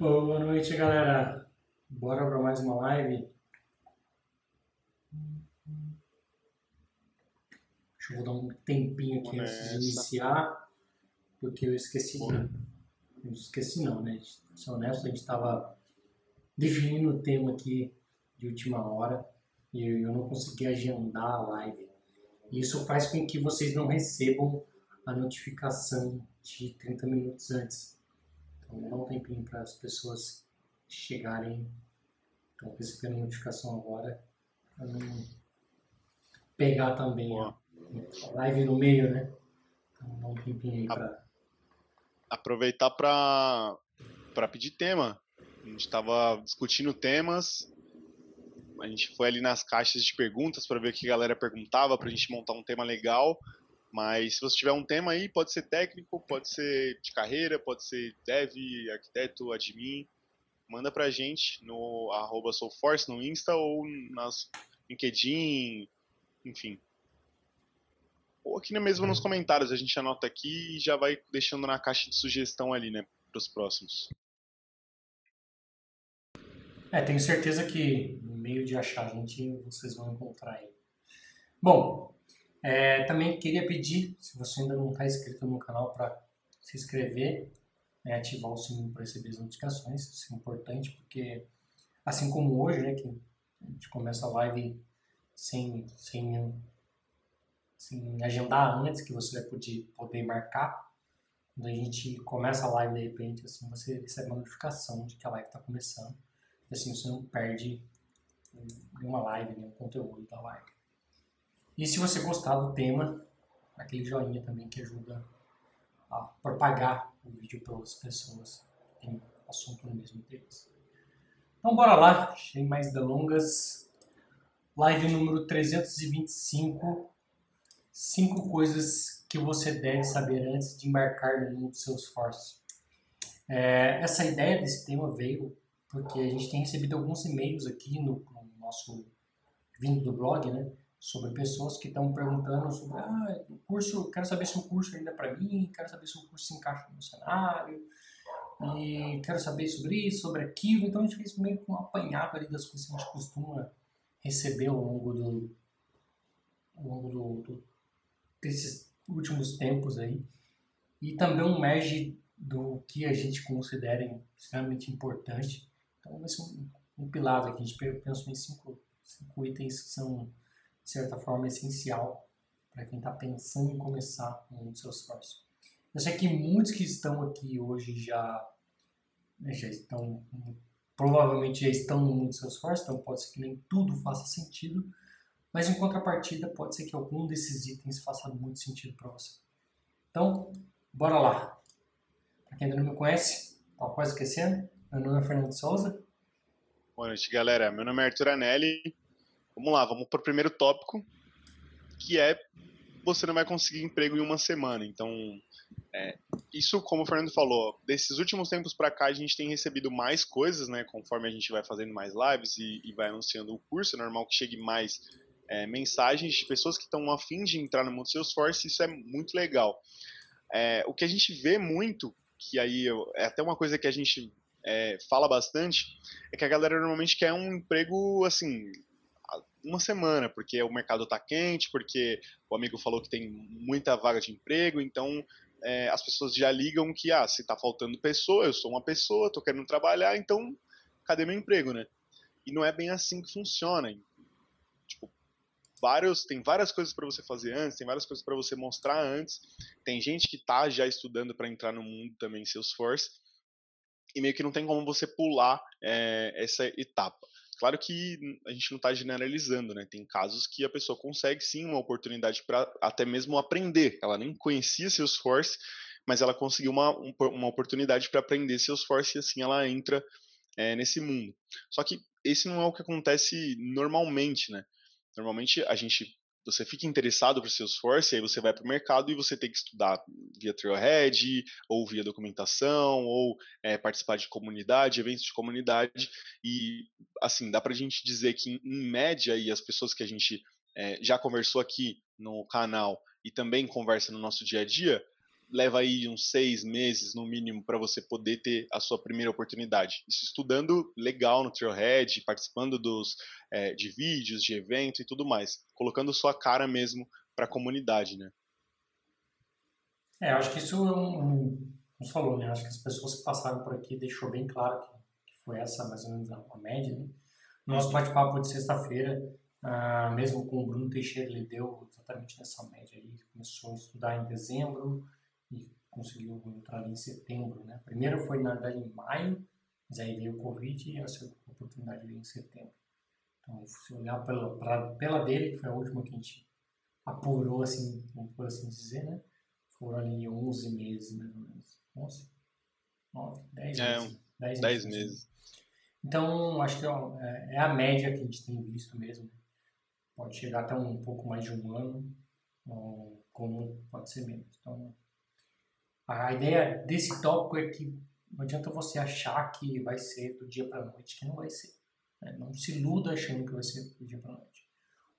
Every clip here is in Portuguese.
Boa noite, galera. Bora para mais uma live. Deixa eu dar um tempinho aqui antes de iniciar, porque eu esqueci de. Eu esqueci não, né? Ser honesto, a gente estava definindo o tema aqui de última hora e eu não consegui agendar a live. Isso faz com que vocês não recebam a notificação de 30 minutos antes. Então dá um tempinho para as pessoas chegarem. Estão recebendo notificação agora. Para não pegar também a live no meio, né? Então dá um tempinho aí para. Aproveitar para pedir tema. A gente estava discutindo temas a gente foi ali nas caixas de perguntas para ver o que a galera perguntava, para a gente montar um tema legal. Mas se você tiver um tema aí, pode ser técnico, pode ser de carreira, pode ser dev, arquiteto, admin, manda pra gente no arroba Soulforce no Insta ou nas LinkedIn, enfim. Ou aqui mesmo nos comentários, a gente anota aqui e já vai deixando na caixa de sugestão ali, né, para os próximos. É, tenho certeza que no meio de achar a gente vocês vão encontrar aí. Bom, é, também queria pedir, se você ainda não está inscrito no canal, para se inscrever, né, ativar o sininho para receber as notificações. Isso é importante porque, assim como hoje, né, que a gente começa a live sem, sem, sem agendar antes, que você vai poder, poder marcar. Quando a gente começa a live de repente, assim, você recebe uma notificação de que a live está começando. E assim você não perde nenhuma live, nenhum conteúdo da live. E se você gostar do tema, aquele joinha também que ajuda a propagar o vídeo para outras pessoas que têm assunto no mesmo interesse. Então bora lá, sem mais delongas. Live número 325. Cinco coisas que você deve saber antes de embarcar no mundo do seu esforço. É, essa ideia desse tema veio porque a gente tem recebido alguns e-mails aqui no, no nosso vindo do blog, né? Sobre pessoas que estão perguntando sobre ah, o curso, quero saber se o curso ainda é para mim, quero saber se o curso se encaixa no cenário, e quero saber sobre isso, sobre aquilo. Então a gente fez meio que um apanhado ali das coisas que a gente costuma receber ao longo do, ao longo do, do desses últimos tempos aí. E também um merge do que a gente considera extremamente importante. Então vai ser um, um pilado aqui. A gente pensou em cinco, cinco itens que são de certa forma, essencial para quem está pensando em começar um mundo seu esforço. Eu sei que muitos que estão aqui hoje já, né, já estão, provavelmente já estão no mundo seu esforço, então pode ser que nem tudo faça sentido, mas em contrapartida pode ser que algum desses itens faça muito sentido para você. Então, bora lá. Para quem ainda não me conhece, estava quase esquecendo, meu nome é Fernando Souza. Boa noite, galera. Meu nome é Arthur Anelli, Vamos lá, vamos para o primeiro tópico, que é você não vai conseguir emprego em uma semana. Então, é, isso, como o Fernando falou, desses últimos tempos para cá a gente tem recebido mais coisas, né? Conforme a gente vai fazendo mais lives e, e vai anunciando o curso, é normal que chegue mais é, mensagens de pessoas que estão afim de entrar no mundo Salesforce. Isso é muito legal. É, o que a gente vê muito, que aí é até uma coisa que a gente é, fala bastante, é que a galera normalmente quer um emprego assim uma semana, porque o mercado está quente, porque o amigo falou que tem muita vaga de emprego, então é, as pessoas já ligam que, ah, se está faltando pessoa, eu sou uma pessoa, estou querendo trabalhar, então cadê meu emprego, né? E não é bem assim que funciona. Tipo, vários, tem várias coisas para você fazer antes, tem várias coisas para você mostrar antes. Tem gente que está já estudando para entrar no mundo também Salesforce, e meio que não tem como você pular é, essa etapa. Claro que a gente não está generalizando, né? Tem casos que a pessoa consegue sim uma oportunidade para até mesmo aprender. Ela nem conhecia Salesforce, mas ela conseguiu uma, uma oportunidade para aprender Salesforce e assim ela entra é, nesse mundo. Só que esse não é o que acontece normalmente, né? Normalmente a gente você fica interessado por Salesforce, aí você vai para o mercado e você tem que estudar via Trailhead, ou via documentação, ou é, participar de comunidade, eventos de comunidade. E, assim, dá para a gente dizer que, em média, e as pessoas que a gente é, já conversou aqui no canal e também conversa no nosso dia a dia, leva aí uns seis meses no mínimo para você poder ter a sua primeira oportunidade. Isso estudando legal no Trailhead, participando dos, é, de vídeos, de eventos e tudo mais, colocando sua cara mesmo para a comunidade, né? É, acho que isso é um, um, falou, né? Acho que as pessoas que passaram por aqui deixou bem claro que, que foi essa mais ou menos a, a média, né? Nosso bate-papo de sexta-feira, ah, mesmo com o Bruno Teixeira, ele deu exatamente nessa média aí. Começou a estudar em dezembro conseguiu entrar em setembro, né? Primeiro foi, na verdade, em maio, mas aí veio o Covid e essa oportunidade veio em setembro. Então, se olhar pela, pra, pela dele, que foi a última que a gente apurou, assim, por assim dizer, né? Foram ali 11 meses, mais ou menos. 11? 9? 10 é, meses. 10, 10 meses. meses. Então, acho que é, é a média que a gente tem visto mesmo. Pode chegar até um pouco mais de um ano, como pode ser menos. Então, a ideia desse tópico é que não adianta você achar que vai ser do dia para a noite, que não vai ser. Né? Não se iluda achando que vai ser do dia para a noite.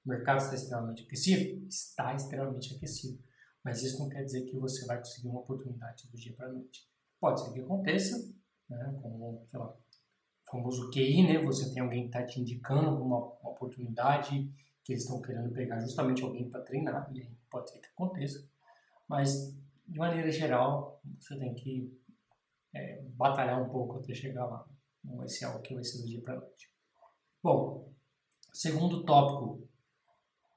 O mercado está extremamente aquecido? Está extremamente aquecido. Mas isso não quer dizer que você vai conseguir uma oportunidade do dia para a noite. Pode ser que aconteça, né, como, sei lá, famoso QI, né? Você tem alguém que está te indicando uma, uma, oportunidade que eles estão querendo pegar justamente alguém para treinar, e aí pode ser que aconteça. Mas, de maneira geral, você tem que é, batalhar um pouco até chegar lá. Não vai ser algo que vai ser do dia para noite. Bom, segundo tópico.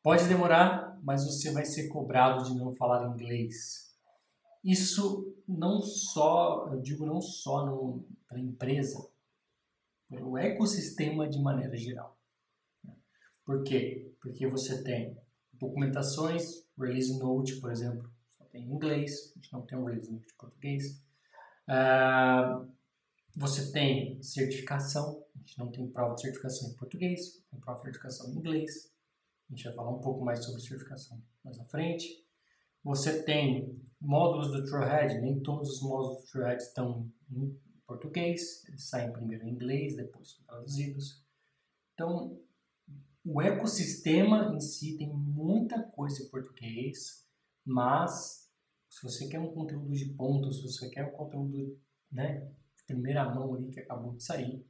Pode demorar, mas você vai ser cobrado de não falar inglês. Isso não só, eu digo não só para a empresa, pelo ecossistema de maneira geral. Por quê? Porque você tem documentações, release note, por exemplo, tem em inglês, a gente não tem um note em português. Uh, você tem certificação, a gente não tem prova de certificação em português, tem prova de certificação em inglês. A gente vai falar um pouco mais sobre certificação mais à frente. Você tem módulos do Trailhead, nem todos os módulos do Trailhead estão em português, eles saem primeiro em inglês, depois são traduzidos. Então, o ecossistema em si tem muita coisa em português, mas se você quer um conteúdo de ponto, se você quer um conteúdo né, de primeira mão ali que acabou de sair,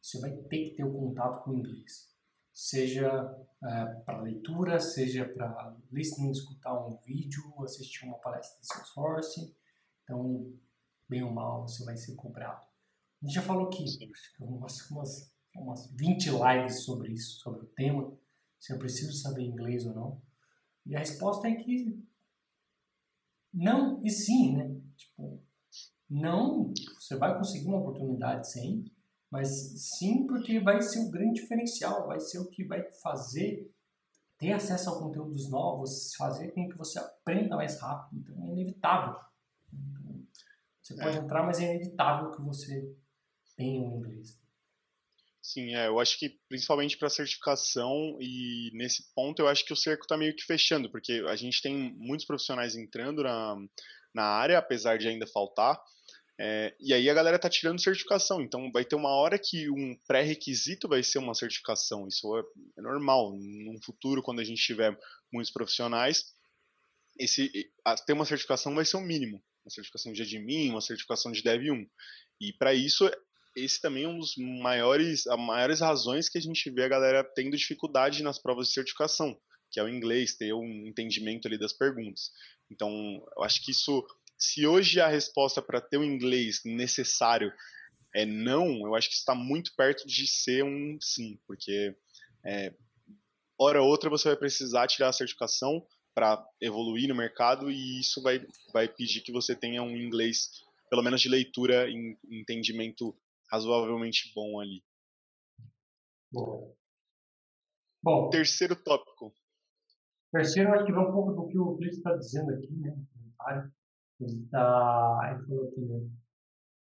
você vai ter que ter o contato com o inglês. Seja uh, para leitura, seja para listening, escutar um vídeo, assistir uma palestra de Salesforce. Então, bem ou mal, você vai ser cobrado. A gente já falou aqui, umas, umas, umas 20 lives sobre isso, sobre o tema, se eu preciso saber inglês ou não. E a resposta é que não e sim, né? Tipo, não, você vai conseguir uma oportunidade sim, mas sim porque vai ser o grande diferencial, vai ser o que vai fazer ter acesso a conteúdos novos, fazer com que você aprenda mais rápido. Então é inevitável. Você pode é. entrar, mas é inevitável que você tenha um inglês. Sim, é, eu acho que principalmente para certificação e nesse ponto eu acho que o cerco está meio que fechando, porque a gente tem muitos profissionais entrando na, na área, apesar de ainda faltar, é, e aí a galera está tirando certificação, então vai ter uma hora que um pré-requisito vai ser uma certificação, isso é, é normal, no futuro quando a gente tiver muitos profissionais, esse, ter uma certificação vai ser o mínimo, uma certificação de admin, uma certificação de Dev 1. E para isso, esse também é um dos maiores, as maiores razões que a gente vê a galera tendo dificuldade nas provas de certificação, que é o inglês, ter um entendimento ali das perguntas. Então, eu acho que isso, se hoje a resposta para ter o inglês necessário é não, eu acho que está muito perto de ser um sim, porque é, hora ou outra você vai precisar tirar a certificação, para evoluir no mercado e isso vai, vai pedir que você tenha um inglês, pelo menos de leitura e entendimento razoavelmente bom ali. Boa. Bom, terceiro tópico. Terceiro, acho que vai um pouco do que o Felipe está dizendo aqui, né. Ele, tá, ele falou aqui, né,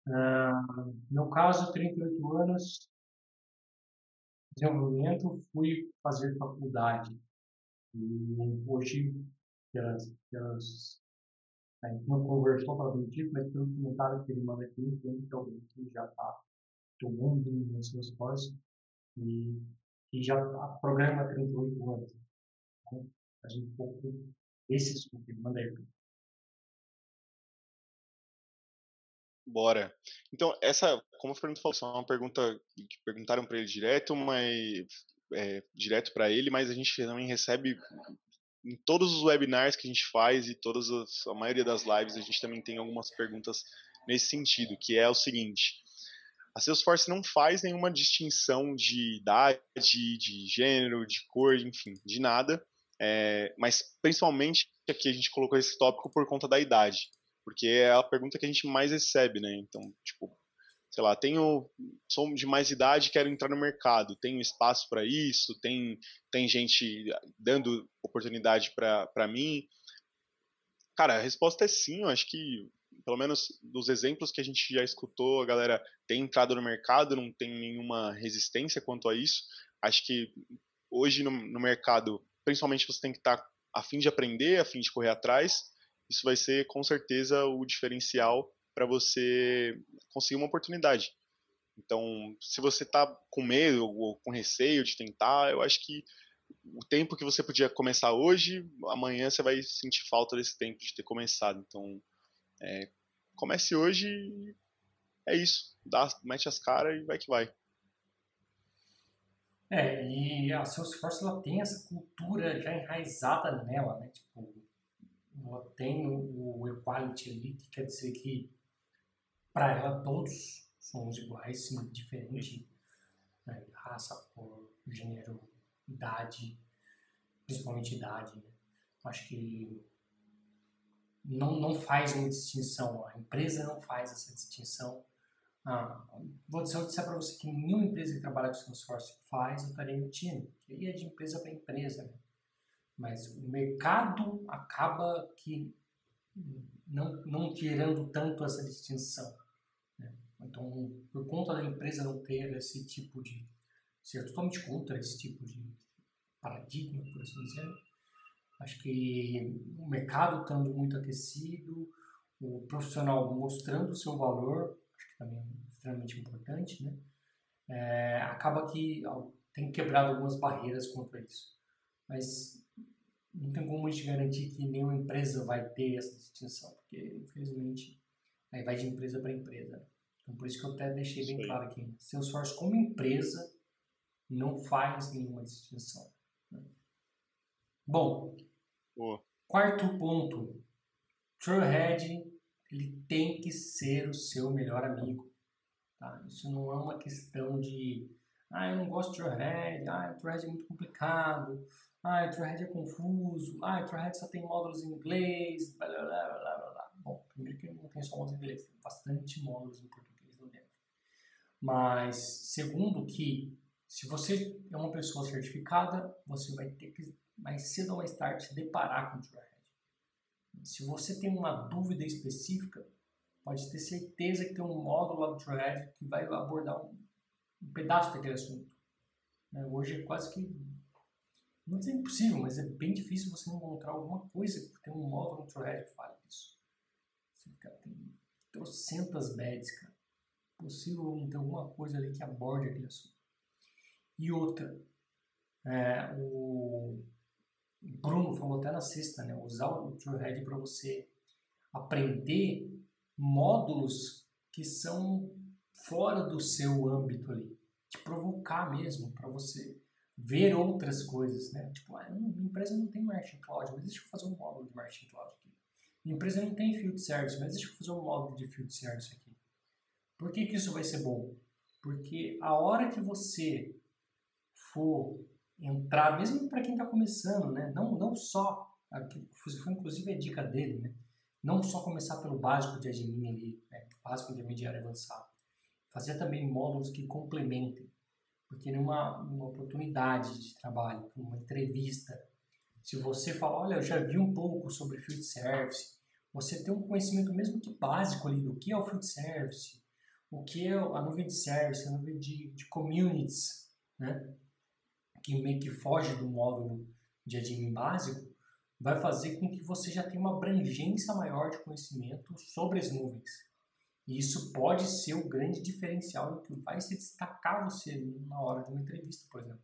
uh, no caso, 38 anos, desenvolvimento, fui fazer faculdade. E hoje, pelas, pelas, a gente não conversou propriamente, mas pelo comentário que ele manda aqui, entendo que alguém que já está tomando nos seus esforços e que já tá, programa 38 anos. Então, a gente um pouco esse assunto que ele manda aí. Bora. Então, essa, como o Fernando falou, é uma pergunta que perguntaram para ele direto, mas é, direto para ele, mas a gente também recebe em todos os webinars que a gente faz e todas as, a maioria das lives a gente também tem algumas perguntas nesse sentido, que é o seguinte: a Salesforce não faz nenhuma distinção de idade, de gênero, de cor, enfim, de nada. É, mas principalmente aqui a gente colocou esse tópico por conta da idade porque é a pergunta que a gente mais recebe, né? Então, tipo, sei lá, tenho sou de mais idade, quero entrar no mercado, tenho espaço para isso, tem tem gente dando oportunidade para mim. Cara, a resposta é sim, eu acho que pelo menos dos exemplos que a gente já escutou, a galera tem entrado no mercado, não tem nenhuma resistência quanto a isso. Acho que hoje no, no mercado, principalmente você tem que estar tá a fim de aprender, a fim de correr atrás, isso vai ser com certeza o diferencial para você conseguir uma oportunidade. Então, se você está com medo ou com receio de tentar, eu acho que o tempo que você podia começar hoje, amanhã você vai sentir falta desse tempo de ter começado. Então, é, comece hoje e é isso. Dá, mete as caras e vai que vai. É, e a Salesforce ela tem essa cultura já enraizada nela, né? Tipo, ela tem o, o equality ali, que quer dizer que para ela todos somos iguais, indiferente né, raça, cor, gênero, idade, principalmente idade. Né? Acho que não, não faz uma distinção, a empresa não faz essa distinção. Ah, vou dizer, para você que nenhuma empresa que trabalha com Salesforce faz, eu estaria mentindo, aí é de empresa para empresa. Né? mas o mercado acaba que não, não tirando tanto essa distinção. Né? Então, por conta da empresa não ter esse tipo de ser totalmente contra esse tipo de paradigma, por assim dizer, acho que o mercado estando muito aquecido, o profissional mostrando o seu valor, acho que também é extremamente importante, né? É, acaba que tem quebrado algumas barreiras contra isso. Mas não tem como a gente garantir que nenhuma empresa vai ter essa distinção, porque infelizmente aí vai de empresa para empresa. Então por isso que eu até deixei bem claro aqui, Salesforce como empresa não faz nenhuma distinção. Né? Bom, quarto ponto, Trailhead ele tem que ser o seu melhor amigo. Tá? Isso não é uma questão de ah, eu não gosto de Trailhead, ah, Trailhead é muito complicado, ah, Trailhead é confuso. Ah, Trailhead só tem módulos em inglês. Blá, blá, blá, blá, blá. Bom, primeiro que não tem só módulos em inglês, tem bastante módulos em português. Mas, segundo que, se você é uma pessoa certificada, você vai ter que, mais cedo ou mais tarde, se deparar com o Trailhead. Se você tem uma dúvida específica, pode ter certeza que tem um módulo lá do Trailhead que vai abordar um, um pedaço daquele assunto. Né, hoje é quase que não é impossível, mas é bem difícil você encontrar alguma coisa que tem um módulo no Trailhead que fale disso. Você, tem trocentas beds, cara. Possível ter alguma coisa ali que aborde aquele assunto. E outra, é, o Bruno falou até na sexta, né? Usar o Trailhead para você aprender módulos que são fora do seu âmbito ali. Te provocar mesmo, para você ver outras coisas, né? Tipo, ah, minha empresa não tem Marketing Cloud, mas deixa eu fazer um módulo de Marketing Cloud aqui. Minha empresa não tem Field Service, mas deixa eu fazer um módulo de Field Service aqui. Por que, que isso vai ser bom? Porque a hora que você for entrar, mesmo para quem está começando, né? Não, não só, aqui, foi inclusive a dica dele, né? Não só começar pelo básico de admin ali, né? básico, intermediário avançado. Fazer também módulos que complementem. Porque numa, numa oportunidade de trabalho, numa entrevista, se você fala, olha, eu já vi um pouco sobre field service, você tem um conhecimento mesmo que básico ali do que é o field service, o que é a nuvem de service, a nuvem de, de communities, né? que meio que foge do módulo de admin básico, vai fazer com que você já tenha uma abrangência maior de conhecimento sobre as nuvens. E isso pode ser o grande diferencial que vai se destacar você na hora de uma entrevista, por exemplo.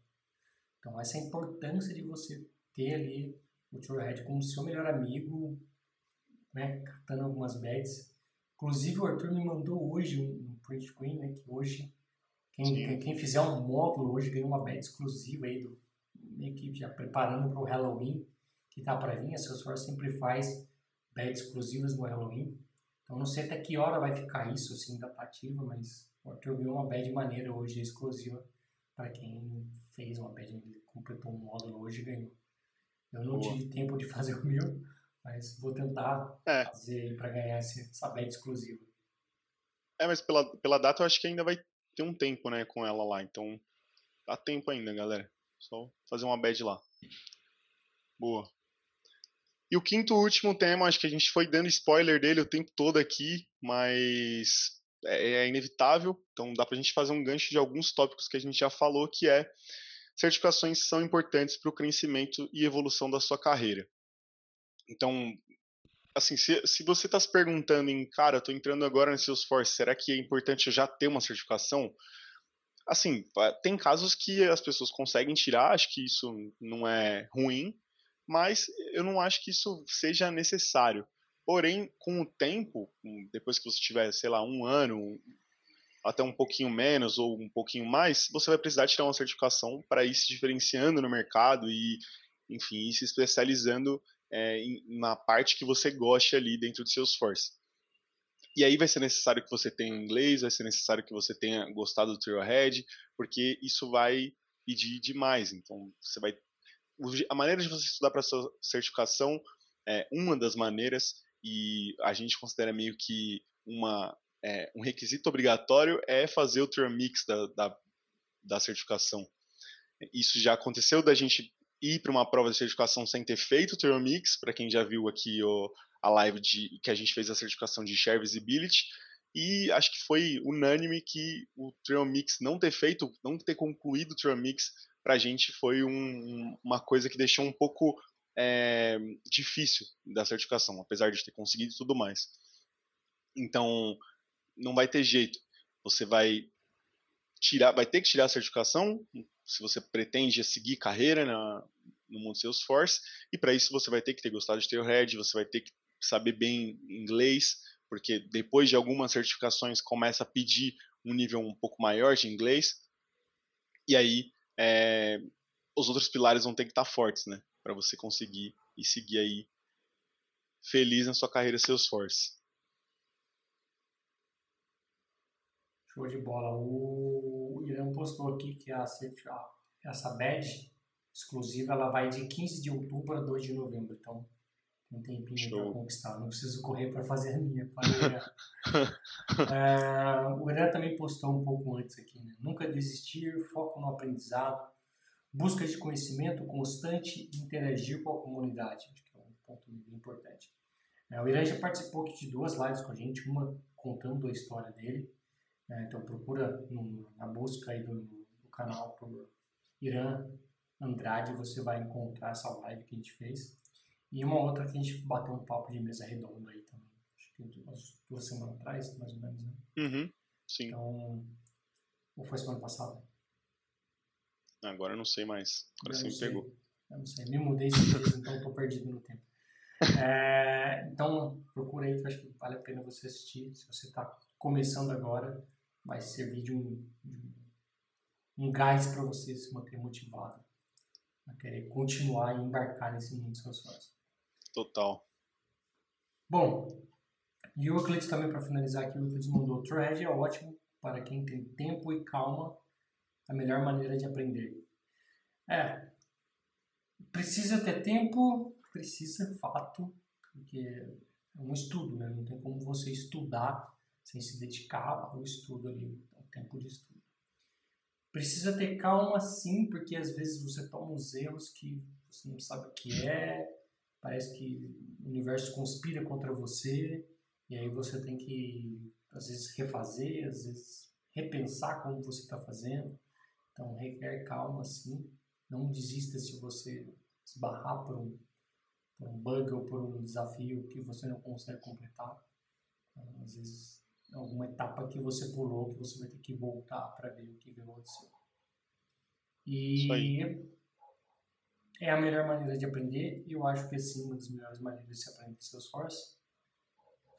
Então, essa é a importância de você ter ali o Trailhead como seu melhor amigo, né, catando algumas bets. Inclusive o Arthur me mandou hoje um print screen, né? Que hoje quem, quem, fizer um módulo hoje ganha uma beta exclusiva aí do meio que já preparando para o Halloween que está para vir. A Salesforce sempre faz betas exclusivas no Halloween. Então não sei até que hora vai ficar isso, assim, da ativa, mas o Arthur ganhou uma bad maneira hoje exclusiva para quem fez uma bad, completou um módulo hoje e ganhou. Eu não Boa. tive tempo de fazer o meu, mas vou tentar é. fazer para ganhar essa bad exclusiva. É, mas pela, pela data eu acho que ainda vai ter um tempo, né, com ela lá. Então, dá tempo ainda, galera. Só fazer uma bad lá. Boa. E o quinto último tema, acho que a gente foi dando spoiler dele o tempo todo aqui, mas é, é inevitável. Então dá para a gente fazer um gancho de alguns tópicos que a gente já falou, que é certificações são importantes para o crescimento e evolução da sua carreira. Então, assim, se, se você está se perguntando em, cara, estou entrando agora no Salesforce, será que é importante já ter uma certificação? Assim, tem casos que as pessoas conseguem tirar, acho que isso não é ruim, mas eu não acho que isso seja necessário. Porém, com o tempo, depois que você tiver, sei lá, um ano, até um pouquinho menos ou um pouquinho mais, você vai precisar tirar uma certificação para ir se diferenciando no mercado e, enfim, ir se especializando é, na parte que você goste ali dentro do Salesforce. E aí vai ser necessário que você tenha inglês, vai ser necessário que você tenha gostado do Trailhead, porque isso vai pedir demais. Então, você vai a maneira de você estudar para sua certificação é uma das maneiras e a gente considera meio que uma é, um requisito obrigatório é fazer o Trail Mix da, da, da certificação. Isso já aconteceu da gente ir para uma prova de certificação sem ter feito o Trail Mix, para quem já viu aqui o, a live de, que a gente fez a certificação de Share Visibility, e acho que foi unânime que o Trail Mix não ter feito, não ter concluído o Trail Mix para a gente foi um, uma coisa que deixou um pouco é, difícil da certificação, apesar de ter conseguido e tudo mais. Então, não vai ter jeito. Você vai tirar, vai ter que tirar a certificação se você pretende seguir carreira na, no mundo Salesforce, e para isso você vai ter que ter gostado de Tailhead, você vai ter que saber bem inglês, porque depois de algumas certificações começa a pedir um nível um pouco maior de inglês, e aí é, os outros pilares vão ter que estar fortes, né? Para você conseguir e seguir aí feliz na sua carreira Salesforce. Show de bola. O Postou aqui que a, essa badge exclusiva ela vai de 15 de outubro a 2 de novembro. Então tem um tempinho para conquistar. Não preciso correr para fazer a minha. é, o Irã também postou um pouco antes aqui. Né? Nunca desistir, foco no aprendizado, busca de conhecimento constante e interagir com a comunidade. Acho que é um ponto bem importante. É, o Irã já participou aqui de duas lives com a gente, uma contando a história dele. É, então procura no, na busca aí do, do canal por Irã Andrade, você vai encontrar essa live que a gente fez. E uma outra que a gente bateu um papo de mesa redonda aí também. Acho que umas duas semanas atrás, mais ou menos, né? Uhum, sim. Então, ou foi semana passada? Agora eu não sei mais. Agora você me pegou. Eu não sei. Me mudei dias, então estou perdido no tempo. É, então, procura aí que eu acho que vale a pena você assistir. Se você está começando agora, vai servir de um, de um gás para você se manter motivado a querer continuar e embarcar nesse mundo dos seus sonhos. Total. Bom, e o Euclides também, para finalizar aqui, o Euclides mandou: Thread é ótimo para quem tem tempo e calma, a melhor maneira de aprender. É, precisa ter tempo, precisa fato, porque é um estudo, né? Não tem como você estudar sem se dedicar ao estudo ali, ao tempo de estudo. Precisa ter calma sim, porque às vezes você toma uns erros que você não sabe o que é, parece que o universo conspira contra você, e aí você tem que, às vezes, refazer, às vezes, repensar como você está fazendo. Então, requer calma sim. Não desista se você esbarrar por um, por um bug ou por um desafio que você não consegue completar. Então, às vezes, alguma etapa que você pulou que você vai ter que voltar para ver o que aconteceu. E é a melhor maneira de aprender e eu acho que é sim uma das melhores maneiras de se aprender Salesforce.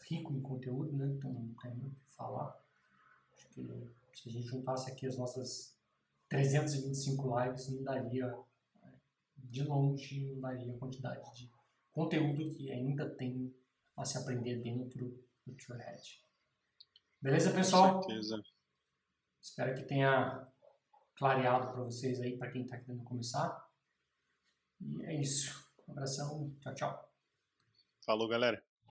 rico em conteúdo, né? Então não tem muito o que falar. Acho que se a gente juntasse aqui as nossas 325 lives, não daria, de longe, não daria a quantidade de conteúdo que ainda tem a se aprender dentro do Trailhead. Beleza, pessoal? Com certeza. Espero que tenha clareado para vocês aí, para quem está querendo começar. E é isso. Um abração. Tchau, tchau. Falou, galera.